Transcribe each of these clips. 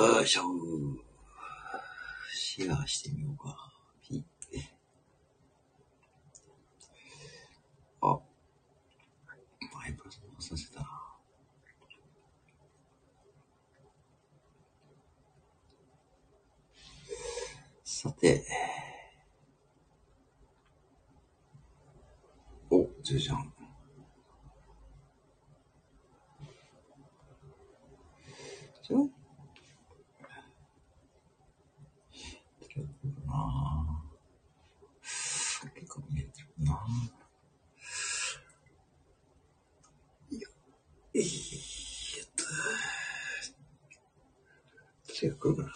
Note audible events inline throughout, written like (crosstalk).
よいしょ。シェアしてみようか。ピッ。あ。マイプラスもさせた。さて。お、10時半。じゃあな結構見えてるなよいしょっと。チェックかな。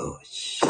よいしょ。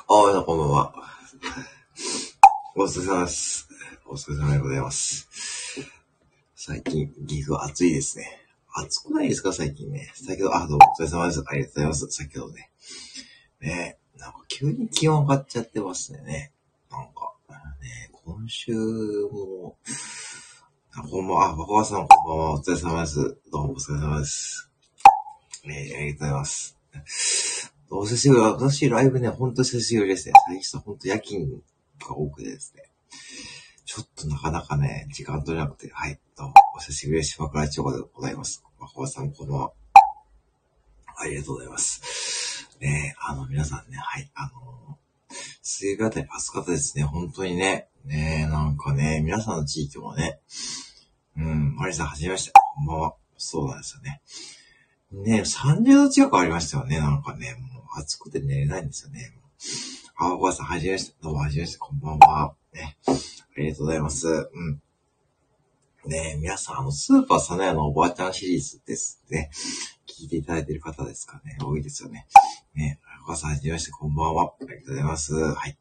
ああ、皆さんこんばんは。お疲れ様です。お疲れ様でございます。最近、岐阜暑いですね。暑くないですか最近ね。先ほど、あ、どうもお疲れ様です。ありがとうございます。先ほどね。ねなんか急に気温上がっちゃってますね。なんか、ね今週も、あ、こんばんは、あ、若葉さんこんばんは。お疲れ様です。どうもお疲れ様です。ねありがとうございます。お久しぶり。私、ライブね、ほんと久しぶりですね。最近ほんと夜勤が多くてですね。ちょっとなかなかね、時間取れなくて、はい、どうも、お久しぶりです。島倉千代子でございます。まこさん、こんばんは。ありがとうございます。ねあの、皆さんね、はい、あの、水曜日あたり暑かったですね。本当にね。ねなんかね、皆さんの地域もね、うん、マリさん、はじめまして。こんばんは。そうなんですよね。ね30度近くありましたよね。なんかね、もう暑くて寝れないんですよね。あ、お母さん、はじめまして。どうも、はじめまして。こんばんは。ね。ありがとうございます。うん。ねえ皆さん、あの、スーパーサナヤのおばあちゃんシリーズですね。聞いていただいている方ですかね。多いですよね。ねえお母さん、はじめまして。こんばんは。ありがとうございます。はい。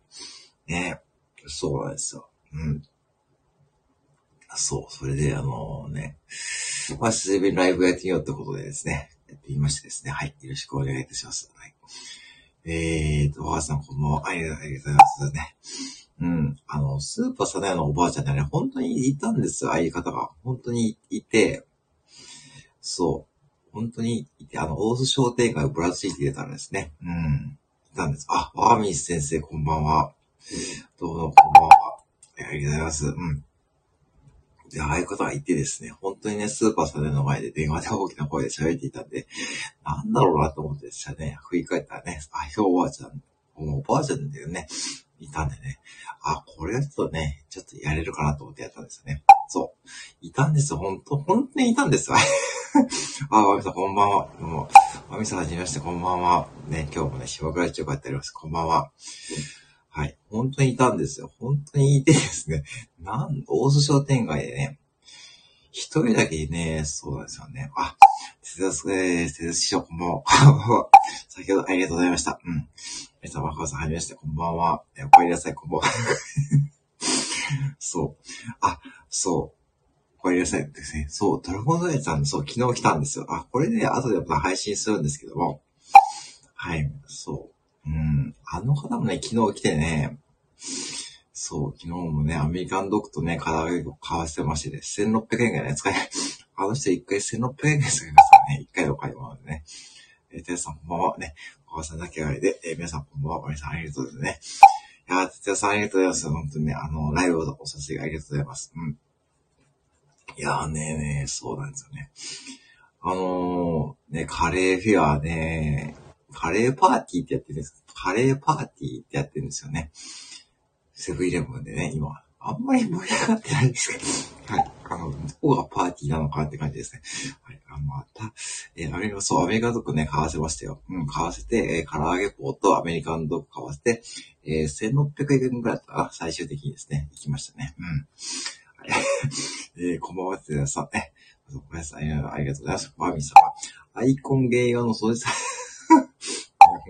ねえそうなんですよ。うん。そう、それで、あのね、まあ、水曜日ライブやってみようってことでですね、やってみましてですね、はい、よろしくお願いいたします。はい。えーと、お母さんこんばんは、ありがとうございますね。うん、あの、スーパーサナヤのおばあちゃんってね、本当にいたんですよ、ああいう方が。本当にいて、そう、本当にいて、あの、大須商店街をぶらついていたらですね、うん、いたんです。あ、ワーミース先生こんばんは。どうもこんばんは。ありがとうございます。うん。で、ああいう方がいてですね、本当にね、スーパーさんの前で電話で大きな声で喋っていたんで、なんだろうなと思ってですね、振り返ったらね、あ、今日おばあちゃん、もうおばあちゃんだよね、いたんでね、あ、これはちょっとね、ちょっとやれるかなと思ってやったんですよね。そう。いたんですよ、本当本当にいたんですよ。(laughs) あ、まみさんこんばんは。どうも。まみさんはじめまして、こんばんは。ね、今日もね、島倉町がやっております。こんばんは。はい。本当にいたんですよ。本当にいてですね。(laughs) なん、大須商店街でね、一人だけね、そうですよね。あ、手伝す、えー、手伝師匠、こんばんは。(laughs) 先ほどありがとうございました。うん。皆さん、若さん、はじめまして、こんばんは。えお帰りなさい、こんばんは。(laughs) そう。あ、そう。お帰りなさいですね。そう、ドラゴンドレさん、そう、昨日来たんですよ。あ、これね、後でまた配信するんですけども。はい、そう。うん。あの方もね、昨日来てね、そう、昨日もね、アメリカンドッグとね、唐揚げを買わせてましてね、1600円がね、使えない。あの人一回1600円ですよ、皆さんね。一回の買い物でね。えー、てさんこんばんは。ね、お母さんだけあれで、えー、皆さんこんばんは。皆さんありがとうございますね。いやー、てやさんありがとうございます。本当にね、あの、ライブをおさせてありがとうございます。うん。いやーねーねー、そうなんですよね。あのー、ね、カレーフェアね、カレーパーティーってやってるんですカレーパーティーってやってるんですよね。セブンイレブンでね、今。あんまり盛り上がってないんですけど。はい。あの、どこがパーティーなのかって感じですね。はい。あまた、えー、アメリカ、そう、アメリカドッグね、買わせましたよ。うん、買わせて、えー、唐揚げ棒とアメリカンドッグ買わせて、えー、1600円ぐらいだったか最終的にですね、行きましたね。うん。(laughs) えー、こんばんはって皆さんね。ごめんなさい。ありがとうございます。バーミー様。アイコン芸用の掃除さん、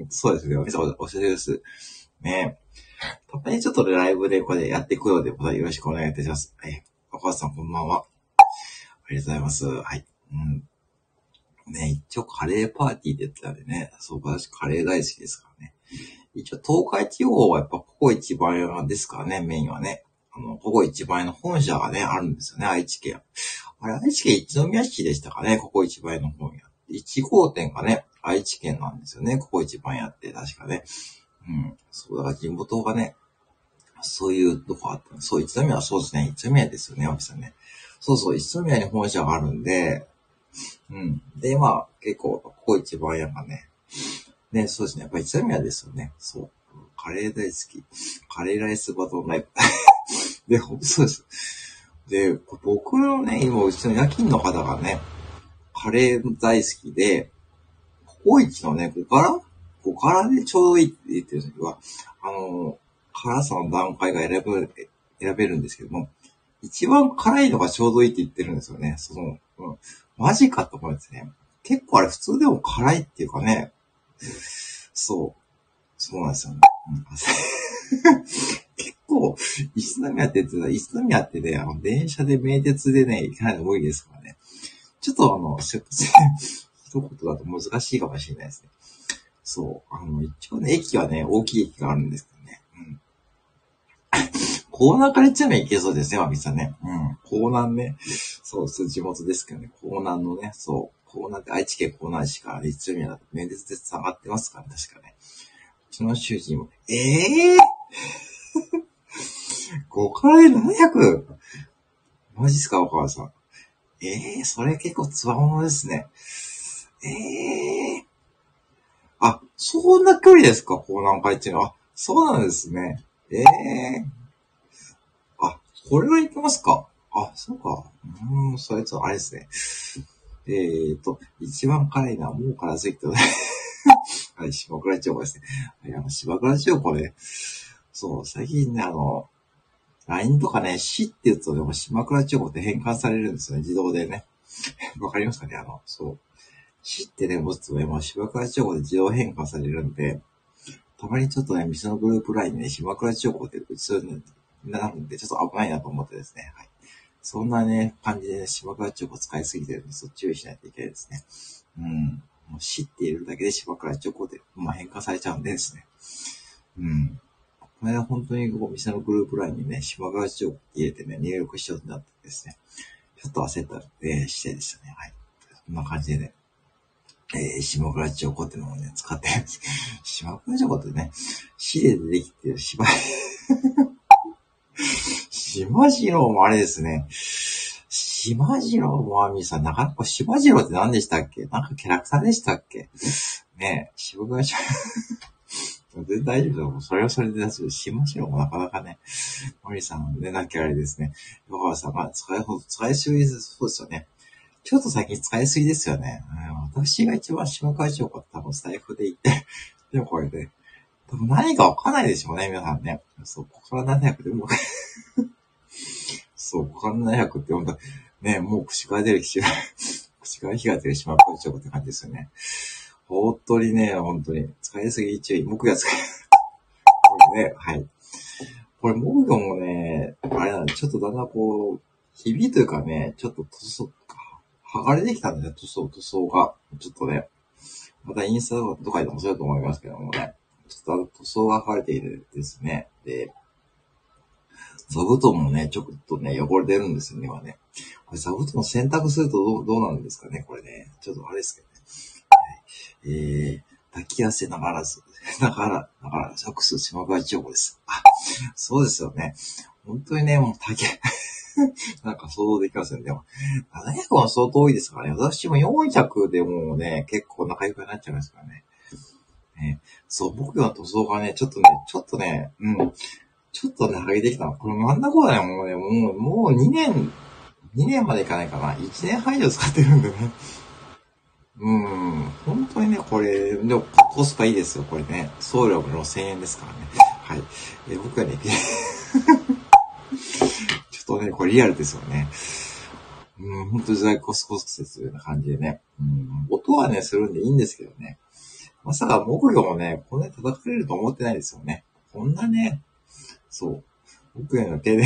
そうですね。お店おしゃれです。ねたまにちょっとライブでこれやっていくので、またよろしくお願いいたします。はい。お母さんこんばんは。ありがとうございます。はい。うん。ね、一応カレーパーティーで言ったらね、そう、私カレー大好きですからね。一応東海地方はやっぱここ一番屋ですからね、メインはね。あの、ここ一番屋の本社がね、あるんですよね、愛知県。あれ、愛知県一宮市でしたかね、ここ一番屋の本屋。1号店がね、愛知県なんですよね、ここ一番屋って、確かね。うん。そう、だから地元がね、そういうとこあった。そう、一宮はそうですね。一宮ですよね、脇さんね。そうそう、一宮に本社があるんで、うん。で、まあ、結構、ここ一番やがね。ね、そうですね。やっぱ一宮ですよね。そう。カレー大好き。カレーライスバトンライブ。(laughs) で、ほんとそうです。で、僕のね、今、うちの夜勤の方がね、カレー大好きで、ココイチのね、5辛 ?5 辛でちょうどいいって言ってる時は、あの、辛さの段階が選べ、選べるんですけども、一番辛いのがちょうどいいって言ってるんですよね。その、うん、マジかと思うんですね。結構あれ普通でも辛いっていうかね、そう、そうなんですよね。(laughs) 結構、石宮って言ってた、石宮ってね、あの、電車で名鉄でね、行かないの多いですからね。ちょっとあの、一言だと難しいかもしれないですね。そう。あの、一応ね、駅はね、大きい駅があるんですけどね。うん。コーナーから行っちゃえばいけそうですね、わびさんね。うん。コーナーね。そう、そう、地元ですけどね、コーナーのね、そう、コーナーって愛知県コーナー市から一宮だと名鉄で下がってますから、ね、確かね。うちの主人も、ええー、5からで 700? マジっすか、お母さん。ええー、それ結構つわものですね。ええー、あ、そんな距離ですか、港南海っていうの？は。そうなんですね。ええー、あ、これは行きますか？あ、そうか。うん、そいつはあれですね。えーと、一番辛いのはもう辛すぎて、(laughs) はい、島倉千代子ですね。はい、あの、島倉千代子ね。そう、最近ね、あの、LINE とかね、死って言うとでも島倉千代子って変換されるんですよね、自動でね。(laughs) わかりますかね？あの、そう。死ってね、持つとね、もう島倉千代子で自動変換されるんで、たまにちょっとね、店のグループ LINE でね、島倉千代子って打ちそうになるんで、ちょっと危ないなと思ってですね。はい。そんなね、感じでね、島倉千代子使いすぎてるんで、そっ注意しないといけないですね。うん。もう死って入れるだけで島倉千代子で、まあ、変換されちゃうんでですね。うん。この間本当にこう店のグループ LINE にね、島倉千代子入れてね、入力しようとなってですね、ちょっと焦った、えー、姿勢でしたね。はい。こんな感じでね、えー、島倉千代子ってのをね、使ってるんです。島倉千代子ってね、死で出てきてる芝居。島次郎もあれですね。島次郎もあみさん、なかなか島次郎って何でしたっけ？なんかキャラクターでしたっけ？ねえ、島倉千代全然大丈夫だもん。それはそれで大丈夫。島次郎もなかなかね、マミさんね、なきゃあれですね。横川さん、ま、使い、使いすぎずそうですよね。ちょっと最近使いすぎですよね。私が一番島会長か多分スタイフで言って、(laughs) でもこれで、多分何かわかんないでしょうね、皆さんね。そう、ここから700でも (laughs) そう、ここから700って本当ね、もう口から出る口が、(laughs) 口から火が出る島会長って感じですよね。本当にね、本当に、使いすぎ注意。木が使い、これね、はい。これ、木魚もね、あれなんで、ちょっとだんだんこう、ひびというかね、ちょっと、剥がれてきたんですよ、塗装、塗装が。ちょっとね、またインスタとかでもそうだと思いますけどもね、ちょっと塗装が剥がれているですね。で、座布団もね、ちょっとね、汚れてるんですよね、今ね。これ座布団洗濯するとどうどうなんですかね、これね。ちょっとあれですけどね。えー、抱き汗ながらず、(laughs) ながら、ながら、サックス島川千代子です。あ、そうですよね。本当にね、もう竹、(laughs) なんか想像できますよね。でも、700は相当多いですからね。私も400でもうね、結構仲良くなっちゃいますからね。ねそう、僕の塗装がね、ちょっとね、ちょっとね、うん、ちょっとね、剥げてきたの。これ真ん中はね、もうね、もう、もう2年、2年までいかないかな。1年半以上使ってるんでね。うん、本当にね、これ、でもコスパいいですよ、これね。送料の1000円ですからね。はい。え僕はね、(laughs) ちょっとね、これリアルですよね。うん、本当に在コスコス説な感じでね。うん、音はね、するんでいいんですけどね。まさか木魚もね、こんなに叩かれると思ってないですよね。こんなね、そう。木魚の手で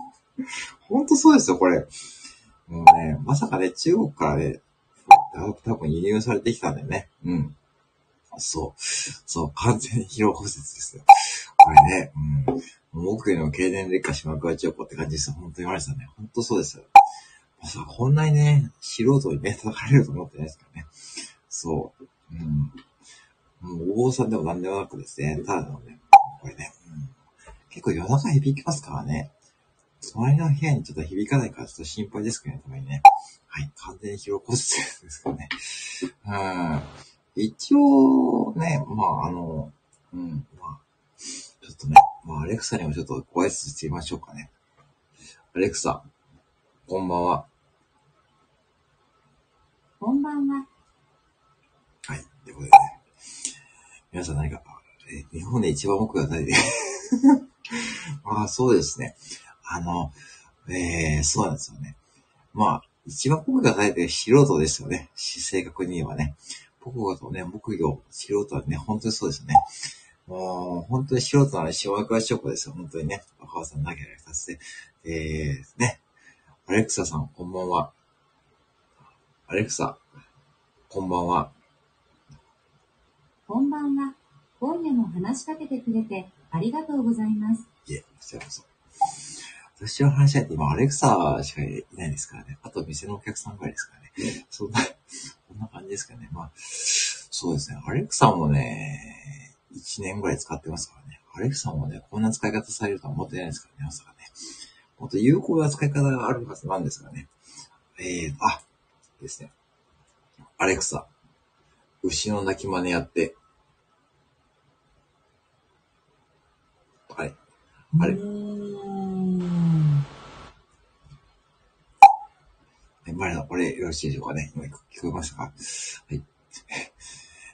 (laughs) 本当そうですよ、これ。もうね、まさかね、中国からね、多分輸入されてきたんだよね。うん。そう。そう、完全に疲労骨折ですよ。これね、うん。木魚の経年劣化しまくわちよこって感じです。本当に言われてたね。本当そうですよ。まさこんなにね、素人にね、叩かれると思ってないですからね。そう。うん。もう、お坊さんでも何でもなくですね、ただのね、これね、うん、結構夜中響きますからね。隣の部屋にちょっと響かないからちょっと心配ですけどね、たまにね。はい、完全に疲労骨折ですかね。うん。一応ね、まあ、あの、うん、まあ、ちょっとね、まあ、アレクサにもちょっとご挨拶してみましょうかね。アレクサ、こんばんは。こんばんは。はい、ということでね。皆さん何か、え日本で一番奥が誰で？ま (laughs) あ、そうですね。あの、えー、そうなんですよね。まあ、一番僕が書いてる素人ですよね。正確に言えばね。僕がとね、木魚、素人はね、本当にそうですよね。もう、本当に素人なのに、塩若ショコですよ。本当にね。若川さん、なきゃ二つで。えー、ね。アレクサさん、こんばんは。アレクサ、こんばんは。こんばんは。今夜も話しかけてくれてありがとうございます。いえ、こちらこそ。私は話し合って今、アレクサしかいないですからね。あと、店のお客さんぐらいですからね。そんな、こんな感じですかね。まあ、そうですね。アレクサもね、1年ぐらい使ってますからね。アレクサもね、こんな使い方されるとは思ってないですからね、まさかね。もっと有効な使い方があるはずなんですがね。えー、あ、ですね。アレクサ、牛の鳴き真似やって、はい。あれ。マリさん、これよろしいでしょうかね今聞こえましたか？はい。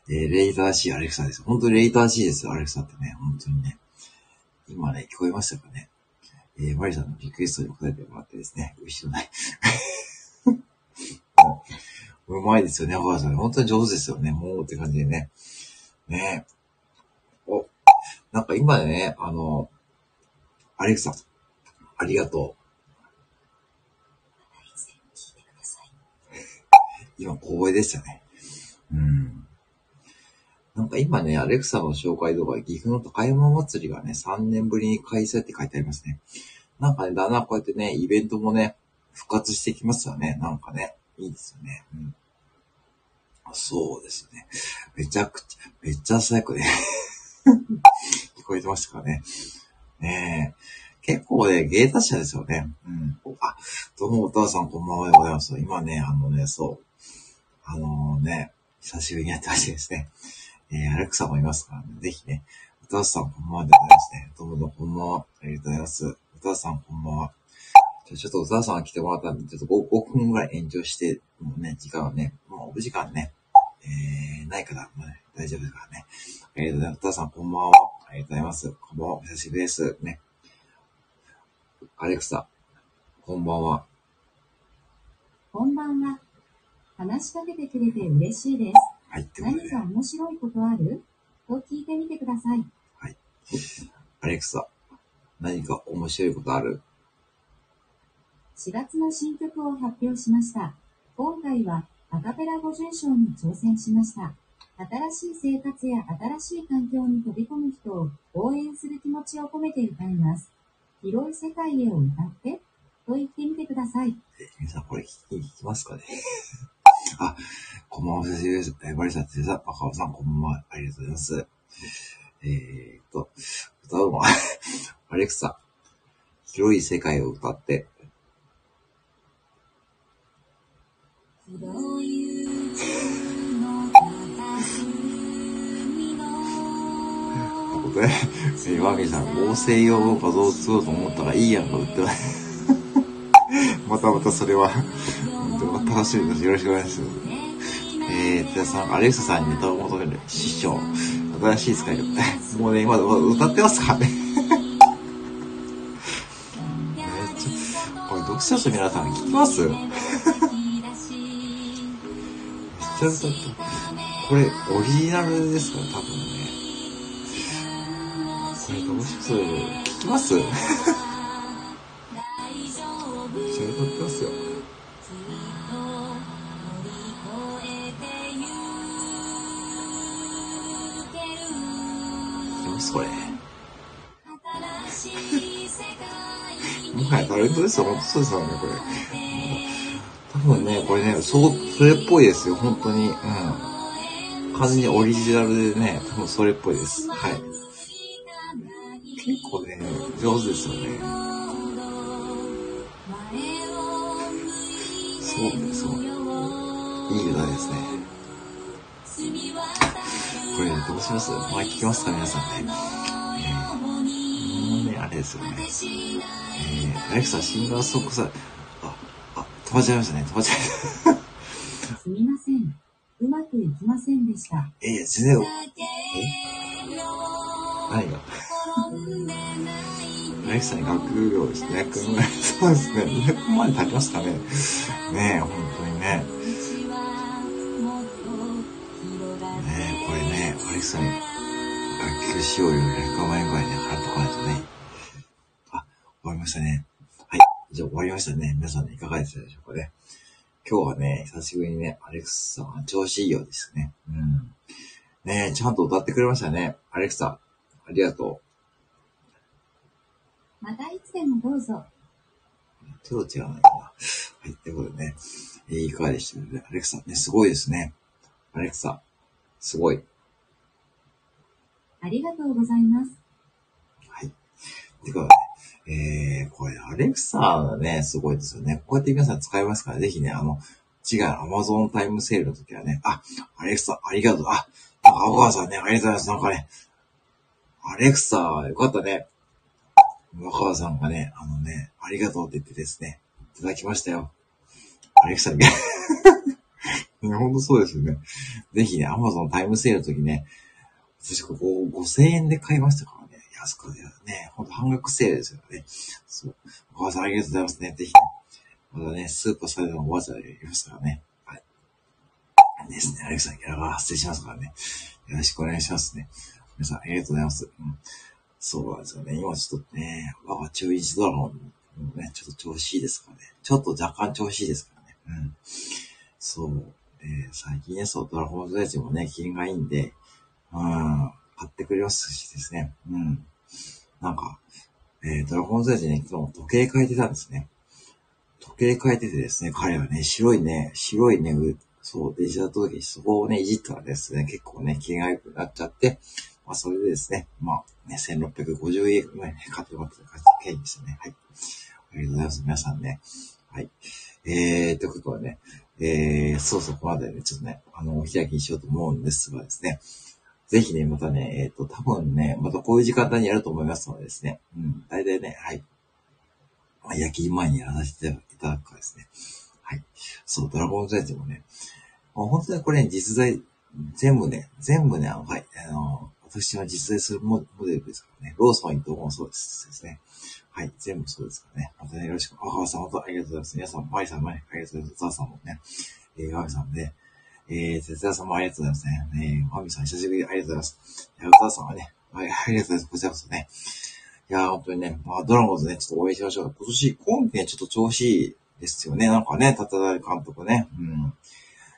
えー、レイターしいアレクサです。本当にレイターしいですよ、アレクサってね。本当にね。今ね、聞こえましたかねえー、マリさんのリクエストに答えてもらってですね、後ろない。(laughs) うまいですよね、お母さん。本当に上手ですよね。もうって感じでね。ねお、なんか今ね、あの、アレクサ、ありがとう。今、光栄でしたね。うん。なんか今ね、アレクサの紹介動画、岐阜の高山祭りがね、3年ぶりに開催って書いてありますね。なんかね、だんだんこうやってね、イベントもね、復活してきますよね。なんかね、いいですよね。うん。そうですね。めちゃくちゃ、めっちゃ最高で (laughs) 聞こえてましたかね。ねえ。結構ね、芸達者ですよね。うん。あ、どうもお父さんこんばんはでございます。今ね、あのね、そう。あのー、ね、久しぶりにやってほしいですね。えー、アレクサもいますからね、ぜひね、歌さんこんばんはでございますね。どうもどうもこんばんは。ありがとうございます。歌さんこんばんは。じゃちょっと歌さんが来てもらったんで、ちょっと 5, 5分ぐらい延長して、もうね、時間はね、もうお時間ね、えー、ないから、ね、大丈夫だからね。ありがとうございます。歌さんこんばんは。ありがとうございます。こんばんは。お久しぶりです。ね。アレクサ、こんばんは。こんばんは。話しかけてくれて嬉しいです。はい。何か面白いことある？と聞いてみてください。はい。アレクサ、何か面白いことある ?4 月の新曲を発表しました。今回はアカペラ五巡章に挑戦しました。新しい生活や新しい環境に飛び込む人を応援する気持ちを込めて歌います。広い世界へを歌って？と言ってみてください。え皆さんこれ聞き聞きますかね？あ、こんばんは、先生です。えーバリさん、赤尾さん、こんばんは。ありがとうございます。えーっと、歌うのは、(laughs) アレクサ、広い世界を歌って、(laughs) 僕ね、えー、ワーミーさん、合成用の画像を作ろうと思ったらいいやんか売ってない。(laughs) またまたそれは、うん楽しみです。よろしくお願いします。えー、テさん、アレクサさんにネタを求める師匠。新しい使い方。(laughs) もうね、今、歌ってますからね。めっちゃ、これ読者の皆さん聞きます？めっちゃ歌って、これオリジナルですか？ら、多分ね。これどうします聞きます？それ。もはやタレントですよ、本当そうですよね、これ。多分ね、これね、そう、それっぽいですよ、本当に。うん。完全にオリジナルでね、多分それっぽいです。はい。結構ね、上手ですよね。そうです、そう。いい歌ですね。します前聞きますか皆さんね。えー、もうね、あれですよね。えー、アレクサ、シンガーソングさ、あ、あ、飛ばっちゃいましたね。飛ばっちゃいました。すみません。うまくいきませんでした。えー、全然、え？何がアレクサに学業ですね。(laughs) そうですね。200分まで経ちますかね。ねえ、本当にね。ねね、アレクサに学級使用料100万円ぐらいね、払っとかないとね。あ、終わりましたね。はい。じゃあ終わりましたね。皆さんね、いかがでしたでしょうかね。今日はね、久しぶりにね、アレクサが調子いいようですね。うん。ねえ、ちゃんと歌ってくれましたね。アレクサ、ありがとまたいつでもどうぞ。う。ちょっと違うないかな。はい、ということでね、えーいかがでしたでアレクサ、ね、すごいですね。アレクサ、すごい。ありがとうございます。はい。てか、えー、これ、アレクサがね、すごいですよね。こうやって皆さん使いますから、ぜひね、あの、違う、アマゾンタイムセールの時はね、あ、アレクサ、ありがとう。あ、なんか、青川さんね、ありがとうございます。なんかね、アレクサ、よかったね。若川さんがね、あのね、ありがとうって言ってですね、いただきましたよ。アレクサに。(laughs) ね、ほんとそうですよね。ぜひね、アマゾンタイムセールの時ね、私ここ5000円で買いましたからね。安くでね、ほんと半額セールですよね。そう。お母さんありがとうございますね。ぜひ。まだね、スーパーサイドのおばあちゃんいますからね。はい。ですね。アレクサにギャラが発生しますからね。よろしくお願いしますね。皆さんありがとうございます。うん。そうなんですよね。今ちょっとね、我が中日ドラゴンもね、ちょっと調子いいですからね。ちょっと若干調子いいですからね。うん。そう。えー最近ね、そう、ドラゴンズたちもね、機嫌がいいんで、うん、買ってくれますしですね。うん。なんか、えー、ドラゴンズたちね、今日時計変えてたんですね。時計変えててですね、彼はね、白いね、白いね、うそう、デジタル時計、そこをね、いじったらですね、結構ね、機嫌が良くなっちゃって、まあ、それでですね、まあ、ね、1650円ぐらいね、買ってもらった経緯ですね。はい。ありがとうございます。皆さんね。はい。えー、ということでね、えー、そうそ、この辺りでちょっとね、あの、お開きにしようと思うんですがですね、ぜひね、またね、えっ、と、多分ね、またこういう時間帯にやると思いますのでですね、うん、大体ね、はい。まあ、夜勤前にやらせていただくかですね。はい。そう、ドラゴンズエッジもね、もう本当にこれね、実在、全部ね、全部ね、あの、はい、あの、私は実在するモデルですからね、ローソンイントもそうですですね。はい、全部そうですからね。またね、よろしく。あ、川さん、本当ありがとうございます。皆さん、マリさんもね、ありがとうございます。ザーさんもね、えー、ガミさんもね、えー、哲也さんもありがとうございますね。えー、マミさん、久しぶりありがとうございます。いや、歌さんはね、はい、ありがとうございます。こちらこそね。いやー、本当にね、まあ、ドラゴンズね、ちょっと応援しましょう。今年、今季ね、ちょっと調子いいですよね。なんかね、たただ監督ね。うん。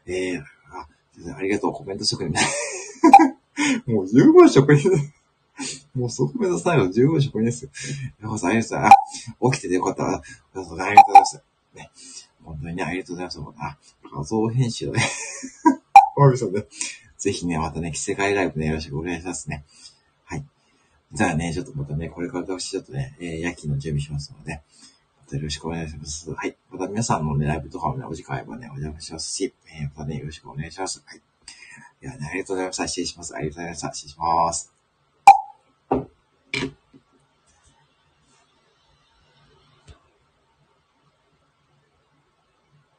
えー、あ、ありがとう、コメント職人ね。(laughs) もう十分職人。もうそこ目指さないの十分職人ですよ。山さん、ありがとうございます。あ起きててよかった。ありがとうございます。ね。本当にね、ありがとうございます。あ、画像編集ね。(laughs) わかりましたね。ぜひね、またね、世界ライブね、よろしくお願いしますね。はい。じゃあね、ちょっとまたね、これから私ちょっとね、えー、夜勤の準備しますので、またよろしくお願いします。はい。また皆さんのね、ライブとかもね、お時間あればね、お邪魔しますし、えー、またね、よろしくお願いします。はい。ではね、ありがとうございました。失礼します。ありがとうございました。失礼します。